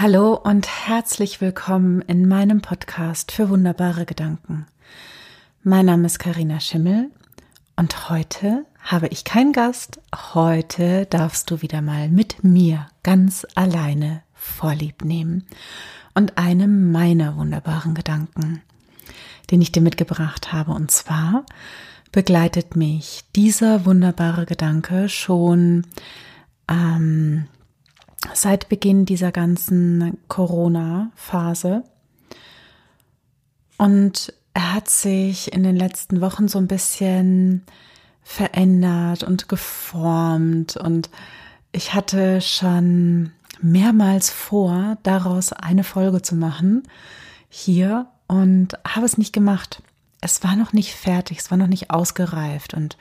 Hallo und herzlich willkommen in meinem Podcast für wunderbare Gedanken. Mein Name ist Karina Schimmel und heute habe ich keinen Gast. Heute darfst du wieder mal mit mir ganz alleine Vorlieb nehmen und einem meiner wunderbaren Gedanken, den ich dir mitgebracht habe. Und zwar begleitet mich dieser wunderbare Gedanke schon ähm, seit Beginn dieser ganzen Corona-Phase. Und er hat sich in den letzten Wochen so ein bisschen verändert und geformt und ich hatte schon mehrmals vor, daraus eine Folge zu machen hier und habe es nicht gemacht. Es war noch nicht fertig, es war noch nicht ausgereift und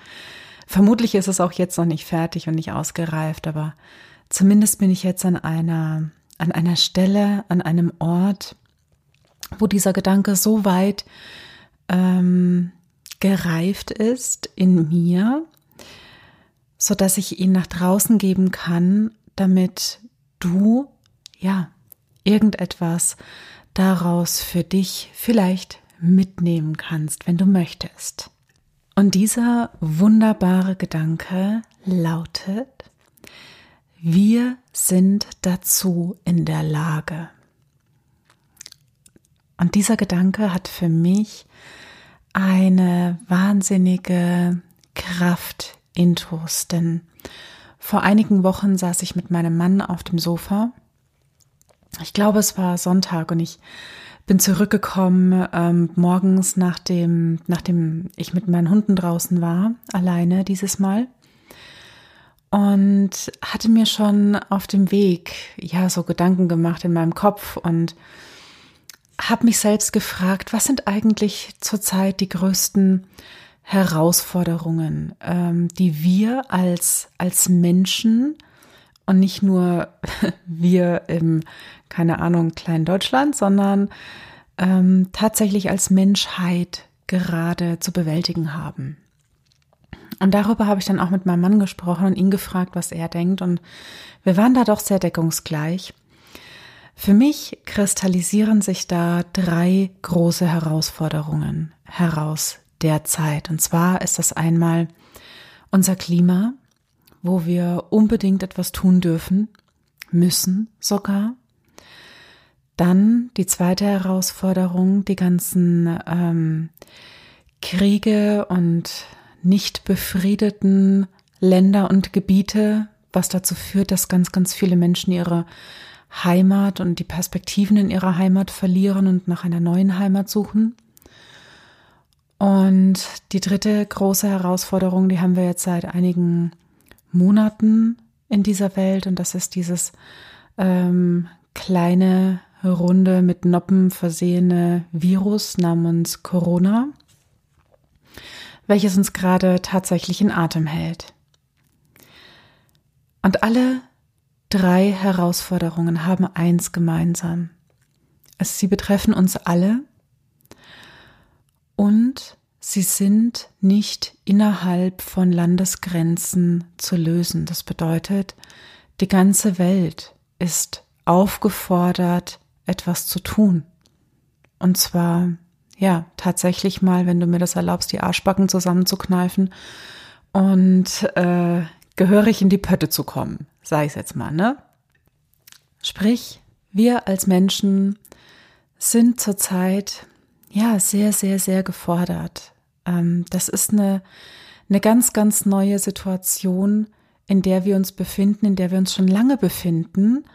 vermutlich ist es auch jetzt noch nicht fertig und nicht ausgereift, aber Zumindest bin ich jetzt an einer, an einer Stelle, an einem Ort, wo dieser Gedanke so weit ähm, gereift ist in mir, so dass ich ihn nach draußen geben kann, damit du, ja, irgendetwas daraus für dich vielleicht mitnehmen kannst, wenn du möchtest. Und dieser wunderbare Gedanke lautet, wir sind dazu in der Lage. Und dieser Gedanke hat für mich eine wahnsinnige Kraft intus, denn vor einigen Wochen saß ich mit meinem Mann auf dem Sofa. Ich glaube, es war Sonntag und ich bin zurückgekommen ähm, morgens, nachdem, nachdem ich mit meinen Hunden draußen war, alleine dieses Mal und hatte mir schon auf dem Weg ja so Gedanken gemacht in meinem Kopf und habe mich selbst gefragt, was sind eigentlich zurzeit die größten Herausforderungen, ähm, die wir als als Menschen und nicht nur wir im keine Ahnung kleinen Deutschland, sondern ähm, tatsächlich als Menschheit gerade zu bewältigen haben. Und darüber habe ich dann auch mit meinem Mann gesprochen und ihn gefragt, was er denkt. Und wir waren da doch sehr deckungsgleich. Für mich kristallisieren sich da drei große Herausforderungen heraus derzeit. Und zwar ist das einmal unser Klima, wo wir unbedingt etwas tun dürfen, müssen sogar. Dann die zweite Herausforderung, die ganzen ähm, Kriege und nicht befriedeten Länder und Gebiete, was dazu führt, dass ganz, ganz viele Menschen ihre Heimat und die Perspektiven in ihrer Heimat verlieren und nach einer neuen Heimat suchen. Und die dritte große Herausforderung, die haben wir jetzt seit einigen Monaten in dieser Welt und das ist dieses ähm, kleine, runde, mit Noppen versehene Virus namens Corona welches uns gerade tatsächlich in Atem hält. Und alle drei Herausforderungen haben eins gemeinsam. sie betreffen uns alle und sie sind nicht innerhalb von Landesgrenzen zu lösen. Das bedeutet, die ganze Welt ist aufgefordert, etwas zu tun. Und zwar ja, tatsächlich mal, wenn du mir das erlaubst, die Arschbacken zusammenzukneifen und äh, gehörig in die Pötte zu kommen, sage ich jetzt mal, ne? Sprich, wir als Menschen sind zurzeit ja sehr, sehr, sehr gefordert. Ähm, das ist eine, eine ganz, ganz neue Situation, in der wir uns befinden, in der wir uns schon lange befinden.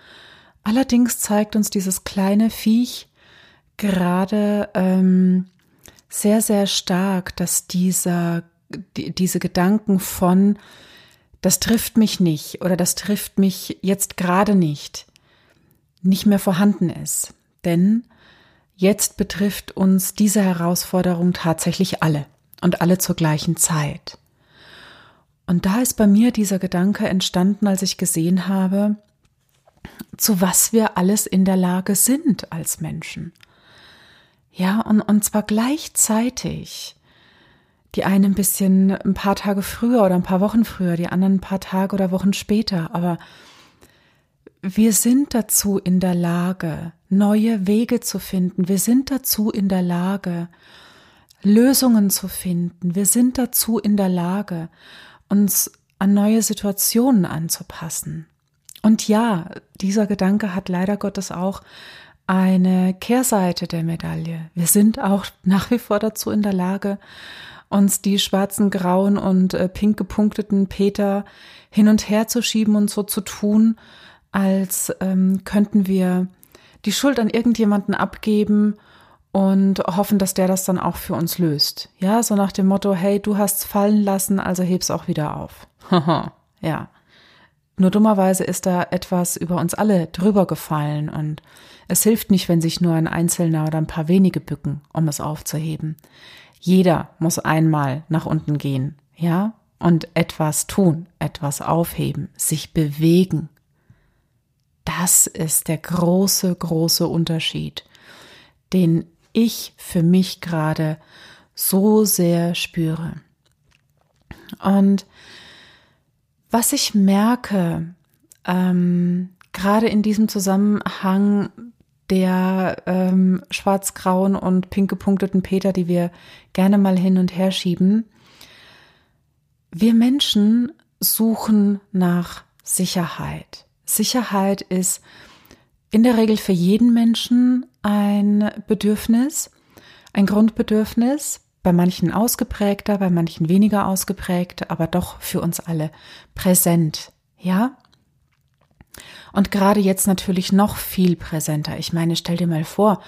Allerdings zeigt uns dieses kleine Viech gerade ähm, sehr, sehr stark, dass dieser, die, diese Gedanken von, das trifft mich nicht oder das trifft mich jetzt gerade nicht, nicht mehr vorhanden ist. Denn jetzt betrifft uns diese Herausforderung tatsächlich alle und alle zur gleichen Zeit. Und da ist bei mir dieser Gedanke entstanden, als ich gesehen habe, zu was wir alles in der Lage sind als Menschen. Ja, und, und zwar gleichzeitig. Die einen ein bisschen ein paar Tage früher oder ein paar Wochen früher, die anderen ein paar Tage oder Wochen später. Aber wir sind dazu in der Lage, neue Wege zu finden. Wir sind dazu in der Lage, Lösungen zu finden. Wir sind dazu in der Lage, uns an neue Situationen anzupassen. Und ja, dieser Gedanke hat leider Gottes auch eine Kehrseite der Medaille. Wir sind auch nach wie vor dazu in der Lage, uns die schwarzen, grauen und äh, pink gepunkteten Peter hin und her zu schieben und so zu tun, als ähm, könnten wir die Schuld an irgendjemanden abgeben und hoffen, dass der das dann auch für uns löst. Ja, so nach dem Motto, hey, du hast's fallen lassen, also heb's auch wieder auf. ja. Nur dummerweise ist da etwas über uns alle drüber gefallen und es hilft nicht, wenn sich nur ein Einzelner oder ein paar wenige bücken, um es aufzuheben. Jeder muss einmal nach unten gehen, ja, und etwas tun, etwas aufheben, sich bewegen, das ist der große, große Unterschied, den ich für mich gerade so sehr spüre. Und was ich merke, ähm, gerade in diesem Zusammenhang der ähm, schwarz-grauen und pink gepunkteten Peter, die wir gerne mal hin und her schieben, wir Menschen suchen nach Sicherheit. Sicherheit ist in der Regel für jeden Menschen ein Bedürfnis, ein Grundbedürfnis, bei manchen ausgeprägter, bei manchen weniger ausgeprägt, aber doch für uns alle präsent, ja? Und gerade jetzt natürlich noch viel präsenter. Ich meine, stell dir mal vor,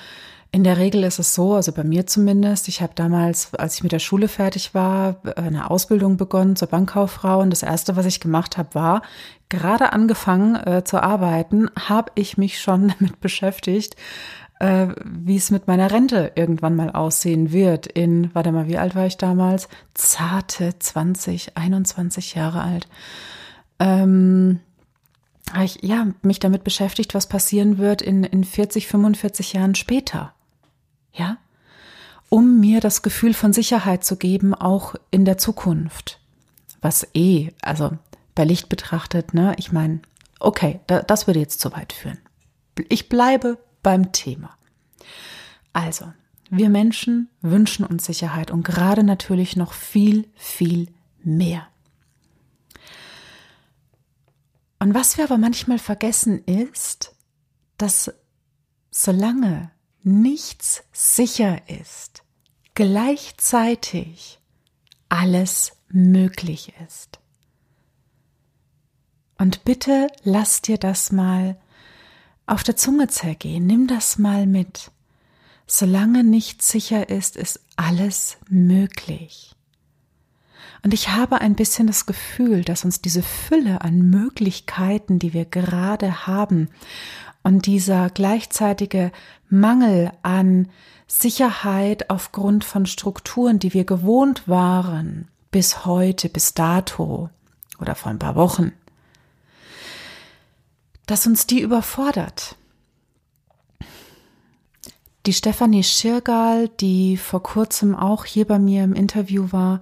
in der Regel ist es so, also bei mir zumindest, ich habe damals, als ich mit der Schule fertig war, eine Ausbildung begonnen zur Bankkauffrau und das Erste, was ich gemacht habe, war, gerade angefangen äh, zu arbeiten, habe ich mich schon damit beschäftigt, äh, wie es mit meiner Rente irgendwann mal aussehen wird. In, warte mal, wie alt war ich damals? Zarte 20, 21 Jahre alt. Ähm, ich ja mich damit beschäftigt, was passieren wird in, in 40, 45 Jahren später ja, um mir das Gefühl von Sicherheit zu geben, auch in der Zukunft. Was eh, also bei Licht betrachtet, ne, ich meine, okay, da, das würde jetzt zu weit führen. Ich bleibe beim Thema. Also, wir Menschen wünschen uns Sicherheit und gerade natürlich noch viel, viel mehr. Und was wir aber manchmal vergessen ist, dass solange nichts sicher ist, gleichzeitig alles möglich ist. Und bitte lass dir das mal auf der Zunge zergehen, nimm das mal mit. Solange nichts sicher ist, ist alles möglich. Und ich habe ein bisschen das Gefühl, dass uns diese Fülle an Möglichkeiten, die wir gerade haben und dieser gleichzeitige Mangel an Sicherheit aufgrund von Strukturen, die wir gewohnt waren, bis heute, bis dato oder vor ein paar Wochen, dass uns die überfordert. Die Stefanie Schirgal, die vor kurzem auch hier bei mir im Interview war,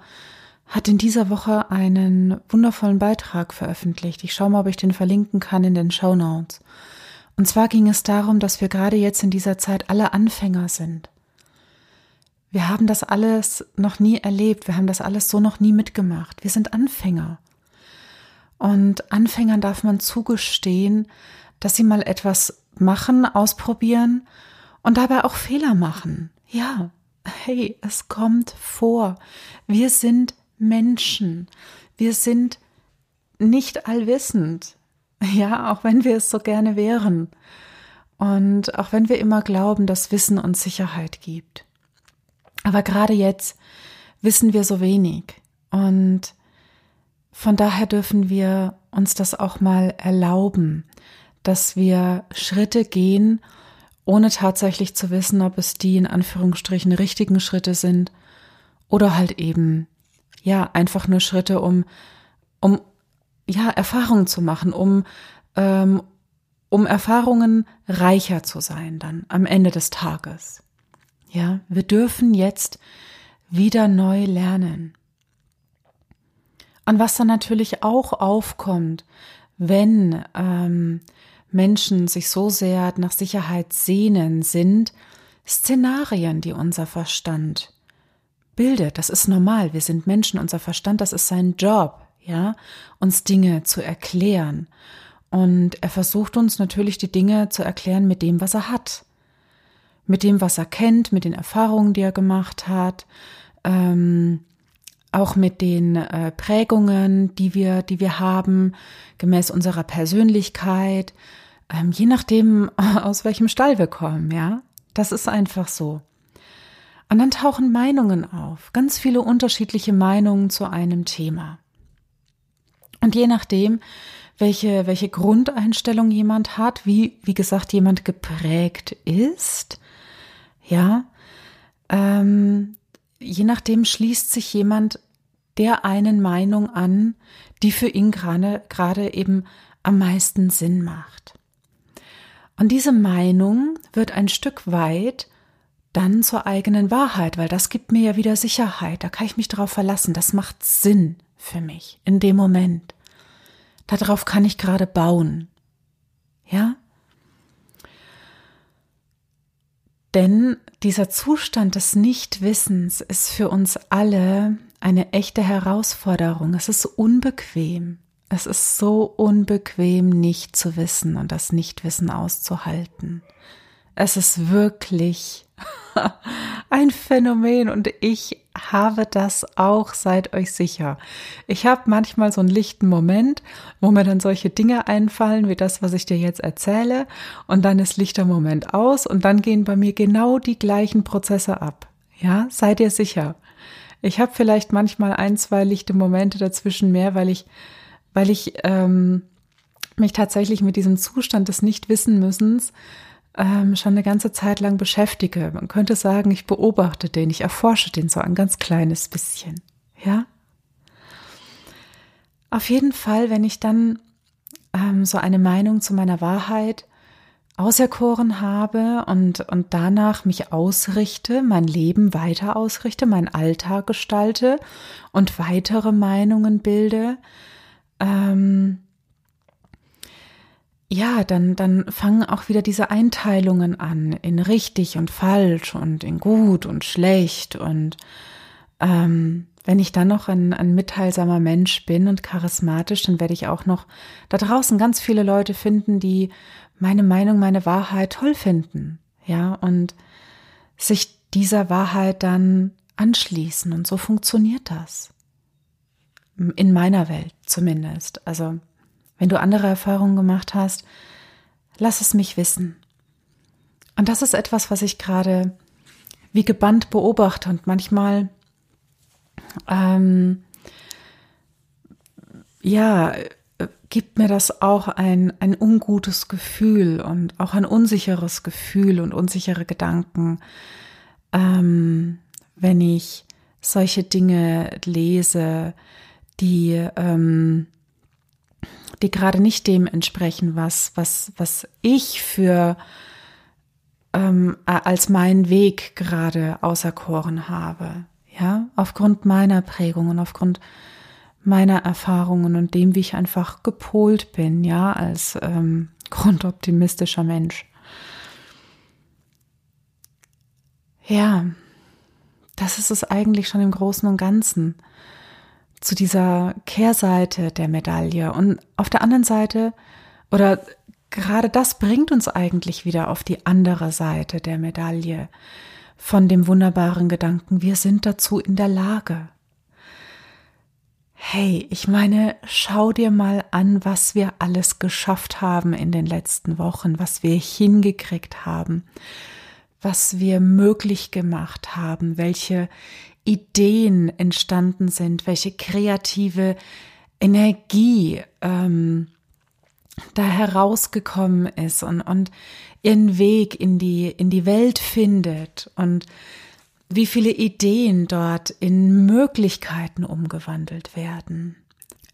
hat in dieser Woche einen wundervollen Beitrag veröffentlicht. Ich schaue mal, ob ich den verlinken kann in den Show Notes. Und zwar ging es darum, dass wir gerade jetzt in dieser Zeit alle Anfänger sind. Wir haben das alles noch nie erlebt, wir haben das alles so noch nie mitgemacht. Wir sind Anfänger. Und Anfängern darf man zugestehen, dass sie mal etwas machen, ausprobieren und dabei auch Fehler machen. Ja, hey, es kommt vor. Wir sind Menschen. Wir sind nicht allwissend. Ja, auch wenn wir es so gerne wären. Und auch wenn wir immer glauben, dass Wissen uns Sicherheit gibt. Aber gerade jetzt wissen wir so wenig. Und von daher dürfen wir uns das auch mal erlauben, dass wir Schritte gehen, ohne tatsächlich zu wissen, ob es die in Anführungsstrichen richtigen Schritte sind oder halt eben, ja, einfach nur Schritte, um, um ja, Erfahrungen zu machen, um, ähm, um Erfahrungen reicher zu sein dann am Ende des Tages. Ja, wir dürfen jetzt wieder neu lernen. Und was dann natürlich auch aufkommt, wenn ähm, Menschen sich so sehr nach Sicherheit sehnen, sind Szenarien, die unser Verstand bildet. Das ist normal. Wir sind Menschen. Unser Verstand, das ist sein Job, ja, uns Dinge zu erklären. Und er versucht uns natürlich die Dinge zu erklären mit dem, was er hat. Mit dem, was er kennt, mit den Erfahrungen, die er gemacht hat, ähm, auch mit den äh, Prägungen, die wir, die wir haben, gemäß unserer Persönlichkeit, ähm, je nachdem, aus welchem Stall wir kommen, ja. Das ist einfach so. Und dann tauchen Meinungen auf, ganz viele unterschiedliche Meinungen zu einem Thema. Und je nachdem, welche, welche Grundeinstellung jemand hat, wie, wie gesagt, jemand geprägt ist, ja, ähm, je nachdem schließt sich jemand der einen Meinung an, die für ihn gerade, eben am meisten Sinn macht. Und diese Meinung wird ein Stück weit dann zur eigenen Wahrheit, weil das gibt mir ja wieder Sicherheit, da kann ich mich darauf verlassen, das macht Sinn für mich in dem Moment. Darauf kann ich gerade bauen. Ja? Denn dieser Zustand des Nichtwissens ist für uns alle eine echte Herausforderung. Es ist unbequem. Es ist so unbequem, nicht zu wissen und das Nichtwissen auszuhalten. Es ist wirklich ein Phänomen und ich habe das auch, seid euch sicher. Ich habe manchmal so einen lichten Moment, wo mir dann solche Dinge einfallen, wie das, was ich dir jetzt erzähle, und dann ist lichter Moment aus und dann gehen bei mir genau die gleichen Prozesse ab. Ja, seid ihr sicher. Ich habe vielleicht manchmal ein, zwei lichte Momente dazwischen mehr, weil ich, weil ich ähm, mich tatsächlich mit diesem Zustand des Nichtwissenmüssens ähm, schon eine ganze Zeit lang beschäftige. Man könnte sagen, ich beobachte den, ich erforsche den so ein ganz kleines bisschen. Ja? Auf jeden Fall, wenn ich dann ähm, so eine Meinung zu meiner Wahrheit auserkoren habe und, und danach mich ausrichte, mein Leben weiter ausrichte, meinen Alltag gestalte und weitere Meinungen bilde, ähm, ja, dann, dann fangen auch wieder diese Einteilungen an in richtig und falsch und in gut und schlecht. Und ähm, wenn ich dann noch ein, ein mitteilsamer Mensch bin und charismatisch, dann werde ich auch noch da draußen ganz viele Leute finden, die meine Meinung, meine Wahrheit toll finden. Ja, und sich dieser Wahrheit dann anschließen. Und so funktioniert das. In meiner Welt zumindest. Also wenn du andere Erfahrungen gemacht hast, lass es mich wissen. Und das ist etwas, was ich gerade wie gebannt beobachte und manchmal ähm, ja gibt mir das auch ein, ein ungutes Gefühl und auch ein unsicheres Gefühl und unsichere Gedanken, ähm, wenn ich solche Dinge lese, die ähm, die gerade nicht dem entsprechen, was, was, was ich für ähm, als meinen Weg gerade auserkoren habe. Ja, aufgrund meiner Prägung und aufgrund meiner Erfahrungen und dem, wie ich einfach gepolt bin, ja, als ähm, grundoptimistischer Mensch. Ja, das ist es eigentlich schon im Großen und Ganzen zu dieser Kehrseite der Medaille. Und auf der anderen Seite, oder gerade das bringt uns eigentlich wieder auf die andere Seite der Medaille von dem wunderbaren Gedanken, wir sind dazu in der Lage. Hey, ich meine, schau dir mal an, was wir alles geschafft haben in den letzten Wochen, was wir hingekriegt haben, was wir möglich gemacht haben, welche Ideen entstanden sind, welche kreative Energie ähm, da herausgekommen ist und, und ihren Weg in die, in die Welt findet und wie viele Ideen dort in Möglichkeiten umgewandelt werden.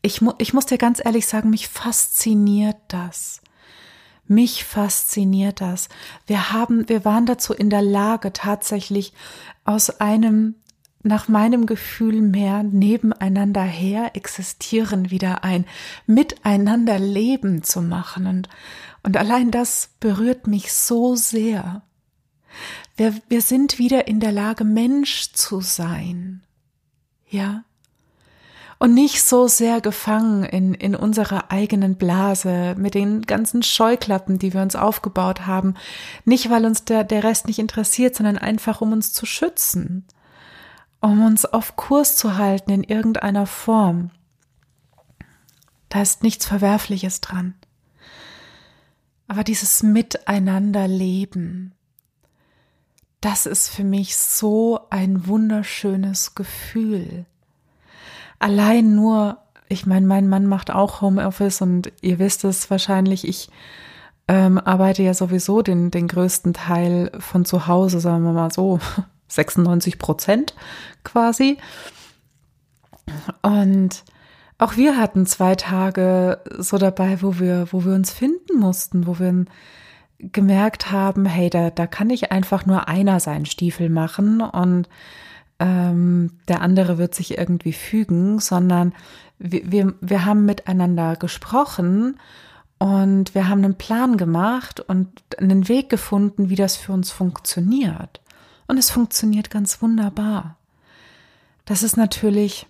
Ich, mu ich muss dir ganz ehrlich sagen, mich fasziniert das. Mich fasziniert das. Wir haben, wir waren dazu in der Lage, tatsächlich aus einem nach meinem Gefühl mehr nebeneinander her existieren, wieder ein Miteinander Leben zu machen. Und, und allein das berührt mich so sehr. Wir, wir sind wieder in der Lage, Mensch zu sein. Ja. Und nicht so sehr gefangen in, in unserer eigenen Blase mit den ganzen Scheuklappen, die wir uns aufgebaut haben. Nicht, weil uns der, der Rest nicht interessiert, sondern einfach, um uns zu schützen um uns auf Kurs zu halten in irgendeiner Form. Da ist nichts Verwerfliches dran. Aber dieses Miteinanderleben, das ist für mich so ein wunderschönes Gefühl. Allein nur, ich meine, mein Mann macht auch Homeoffice und ihr wisst es wahrscheinlich, ich ähm, arbeite ja sowieso den, den größten Teil von zu Hause, sagen wir mal so, 96 Prozent quasi. Und auch wir hatten zwei Tage so dabei, wo wir, wo wir uns finden mussten, wo wir gemerkt haben, hey, da, da kann nicht einfach nur einer seinen Stiefel machen und ähm, der andere wird sich irgendwie fügen, sondern wir, wir, wir haben miteinander gesprochen und wir haben einen Plan gemacht und einen Weg gefunden, wie das für uns funktioniert. Und es funktioniert ganz wunderbar. Das ist natürlich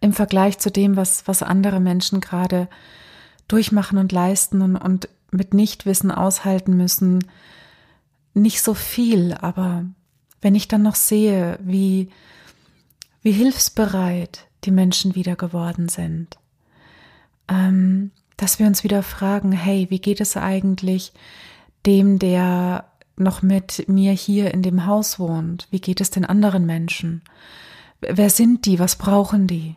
im Vergleich zu dem, was, was andere Menschen gerade durchmachen und leisten und, und mit Nichtwissen aushalten müssen, nicht so viel. Aber wenn ich dann noch sehe, wie, wie hilfsbereit die Menschen wieder geworden sind, ähm, dass wir uns wieder fragen, hey, wie geht es eigentlich dem, der noch mit mir hier in dem Haus wohnt? Wie geht es den anderen Menschen? Wer sind die? Was brauchen die?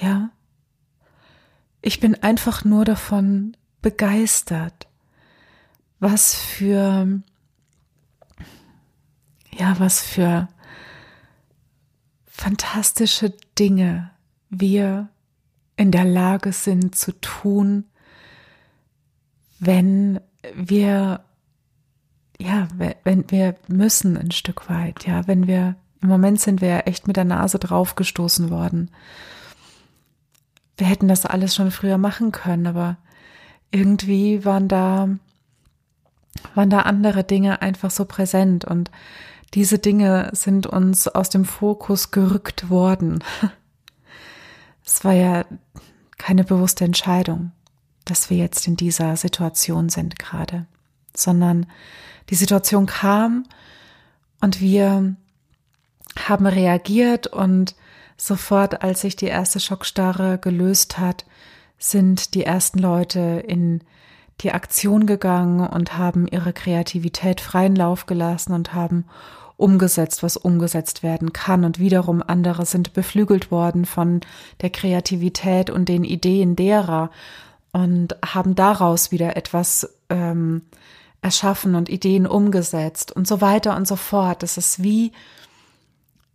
Ja? Ich bin einfach nur davon begeistert, was für, ja, was für fantastische Dinge wir in der Lage sind zu tun, wenn wir ja, wenn wir müssen ein Stück weit, ja, wenn wir, im Moment sind wir ja echt mit der Nase draufgestoßen worden. Wir hätten das alles schon früher machen können, aber irgendwie waren da, waren da andere Dinge einfach so präsent und diese Dinge sind uns aus dem Fokus gerückt worden. Es war ja keine bewusste Entscheidung, dass wir jetzt in dieser Situation sind gerade, sondern die Situation kam und wir haben reagiert und sofort, als sich die erste Schockstarre gelöst hat, sind die ersten Leute in die Aktion gegangen und haben ihre Kreativität freien Lauf gelassen und haben umgesetzt, was umgesetzt werden kann. Und wiederum andere sind beflügelt worden von der Kreativität und den Ideen derer und haben daraus wieder etwas ähm, erschaffen und Ideen umgesetzt und so weiter und so fort. Es ist wie,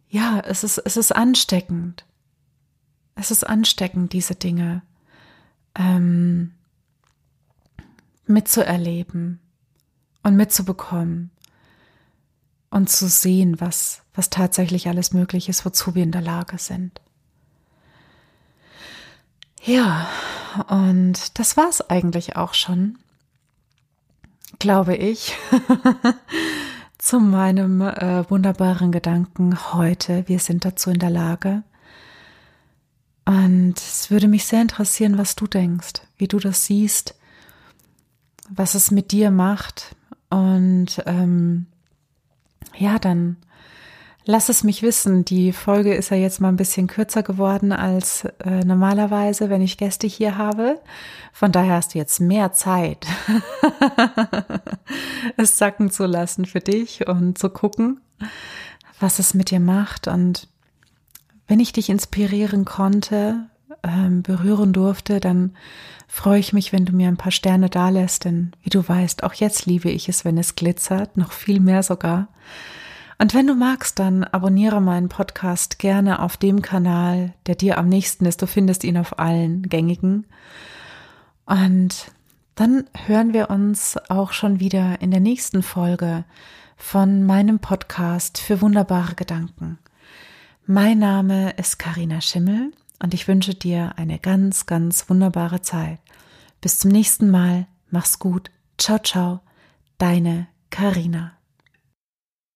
ja, es ist, es ist ansteckend. Es ist ansteckend, diese Dinge ähm, mitzuerleben und mitzubekommen und zu sehen, was, was tatsächlich alles möglich ist, wozu wir in der Lage sind. Ja, und das war es eigentlich auch schon glaube ich, zu meinem äh, wunderbaren Gedanken heute. Wir sind dazu in der Lage. Und es würde mich sehr interessieren, was du denkst, wie du das siehst, was es mit dir macht. Und ähm, ja, dann Lass es mich wissen. Die Folge ist ja jetzt mal ein bisschen kürzer geworden als äh, normalerweise, wenn ich Gäste hier habe. Von daher hast du jetzt mehr Zeit, es sacken zu lassen für dich und zu gucken, was es mit dir macht. Und wenn ich dich inspirieren konnte, ähm, berühren durfte, dann freue ich mich, wenn du mir ein paar Sterne dalässt, denn wie du weißt, auch jetzt liebe ich es, wenn es glitzert, noch viel mehr sogar. Und wenn du magst, dann abonniere meinen Podcast gerne auf dem Kanal, der dir am nächsten ist. Du findest ihn auf allen gängigen. Und dann hören wir uns auch schon wieder in der nächsten Folge von meinem Podcast für wunderbare Gedanken. Mein Name ist Karina Schimmel und ich wünsche dir eine ganz, ganz wunderbare Zeit. Bis zum nächsten Mal. Mach's gut. Ciao, ciao. Deine Karina.